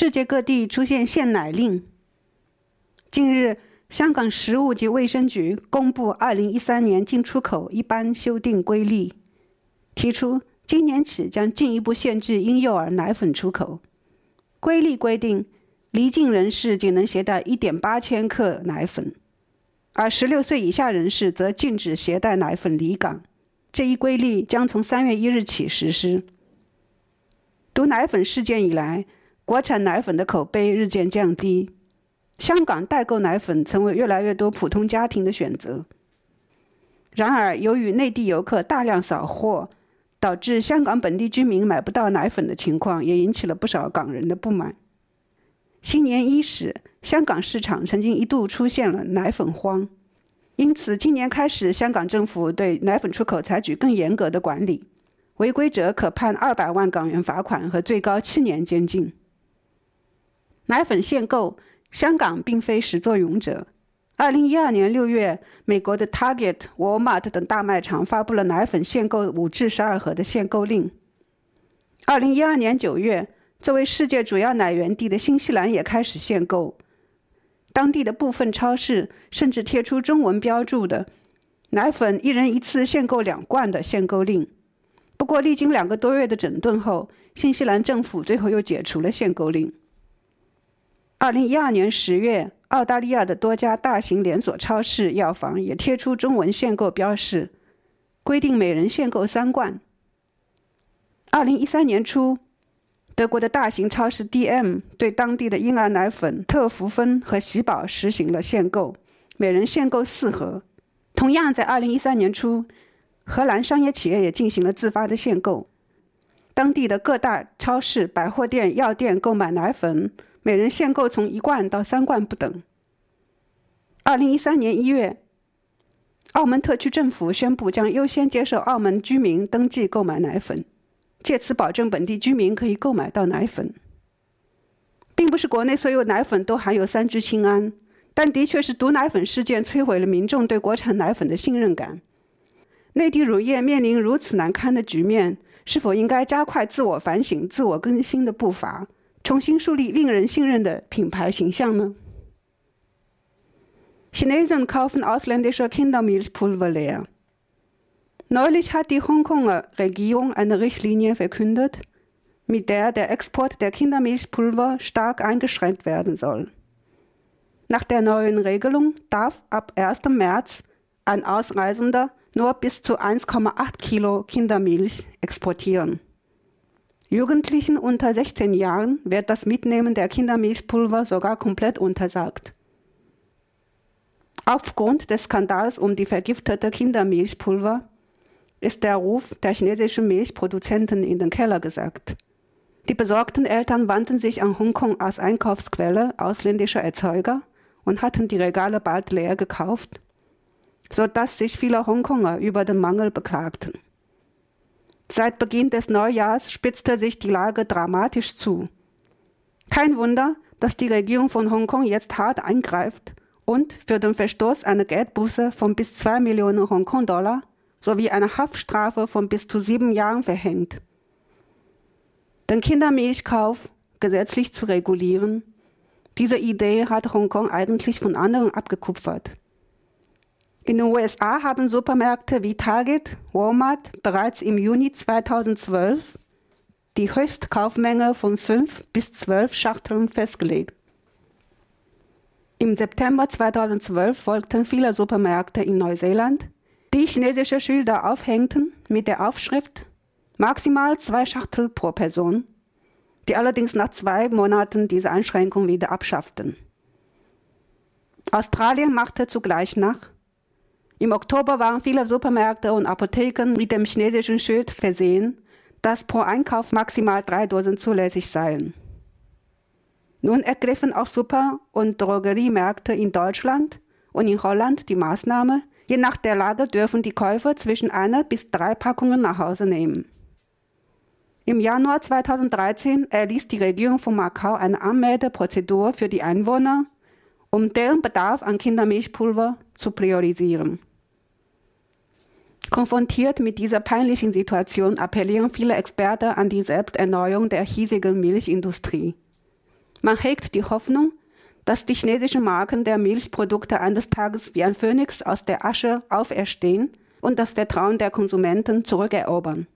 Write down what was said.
世界各地出现限奶令。近日，香港食物及卫生局公布2013年进出口一般修订规例，提出今年起将进一步限制婴幼儿奶粉出口。规例规定，离境人士仅能携带1.8千克奶粉，而16岁以下人士则禁止携带奶粉离港。这一规例将从3月1日起实施。毒奶粉事件以来，国产奶粉的口碑日渐降低。香港代购奶粉成为越来越多普通家庭的选择。然而，由于内地游客大量扫货，导致香港本地居民买不到奶粉的情况，也引起了不少港人的不满。新年伊始，香港市场曾经一度出现了奶粉荒，因此今年开始，香港政府对奶粉出口采取更严格的管理，违规者可判二百万港元罚款和最高七年监禁。奶粉限购。香港并非始作俑者。二零一二年六月，美国的 Target、Walmart 等大卖场发布了奶粉限购五至十二盒的限购令。二零一二年九月，作为世界主要奶源地的新西兰也开始限购，当地的部分超市甚至贴出中文标注的“奶粉一人一次限购两罐”的限购令。不过，历经两个多月的整顿后，新西兰政府最后又解除了限购令。二零一二年十月，澳大利亚的多家大型连锁超市、药房也贴出中文限购标示，规定每人限购三罐。二零一三年初，德国的大型超市 DM 对当地的婴儿奶粉特福芬和喜宝实行了限购，每人限购四盒。同样在二零一三年初，荷兰商业企业也进行了自发的限购，当地的各大超市、百货店、药店购买奶粉。每人限购从一罐到三罐不等。二零一三年一月，澳门特区政府宣布将优先接受澳门居民登记购买奶粉，借此保证本地居民可以购买到奶粉。并不是国内所有奶粉都含有三聚氰胺，但的确是毒奶粉事件摧毁了民众对国产奶粉的信任感。内地乳业面临如此难堪的局面，是否应该加快自我反省、自我更新的步伐？重新树立令人信任的品牌形象呢？Chinesen kaufen ausländische Kindermilchpulver leer. Neulich hat die Hongkonger Regierung eine Richtlinie verkündet, mit der der Export der Kindermilchpulver stark eingeschränkt werden soll. Nach der neuen Regelung darf ab 1. März ein Ausreisender nur bis zu 1,8 Kilo Kindermilch exportieren. Jugendlichen unter 16 Jahren wird das Mitnehmen der Kindermilchpulver sogar komplett untersagt. Aufgrund des Skandals um die vergiftete Kindermilchpulver ist der Ruf der chinesischen Milchproduzenten in den Keller gesackt. Die besorgten Eltern wandten sich an Hongkong als Einkaufsquelle ausländischer Erzeuger und hatten die Regale bald leer gekauft, sodass sich viele Hongkonger über den Mangel beklagten. Seit Beginn des Neujahrs spitzte sich die Lage dramatisch zu. Kein Wunder, dass die Regierung von Hongkong jetzt hart eingreift und für den Verstoß eine Geldbuße von bis zwei Millionen Hongkong-Dollar sowie eine Haftstrafe von bis zu sieben Jahren verhängt. Den Kindermilchkauf gesetzlich zu regulieren, diese Idee hat Hongkong eigentlich von anderen abgekupfert. In den USA haben Supermärkte wie Target, Walmart bereits im Juni 2012 die Höchstkaufmenge von 5 bis 12 Schachteln festgelegt. Im September 2012 folgten viele Supermärkte in Neuseeland, die chinesische Schilder aufhängten mit der Aufschrift maximal zwei Schachtel pro Person, die allerdings nach zwei Monaten diese Einschränkung wieder abschafften. Australien machte zugleich nach im Oktober waren viele Supermärkte und Apotheken mit dem chinesischen Schild versehen, dass pro Einkauf maximal drei Dosen zulässig seien. Nun ergriffen auch Super- und Drogeriemärkte in Deutschland und in Holland die Maßnahme, je nach der Lage dürfen die Käufer zwischen einer bis drei Packungen nach Hause nehmen. Im Januar 2013 erließ die Regierung von Macau eine Anmeldeprozedur für die Einwohner, um deren Bedarf an Kindermilchpulver zu priorisieren. Konfrontiert mit dieser peinlichen Situation appellieren viele Experten an die Selbsterneuerung der hiesigen Milchindustrie. Man hegt die Hoffnung, dass die chinesischen Marken der Milchprodukte eines Tages wie ein Phönix aus der Asche auferstehen und das Vertrauen der Konsumenten zurückerobern.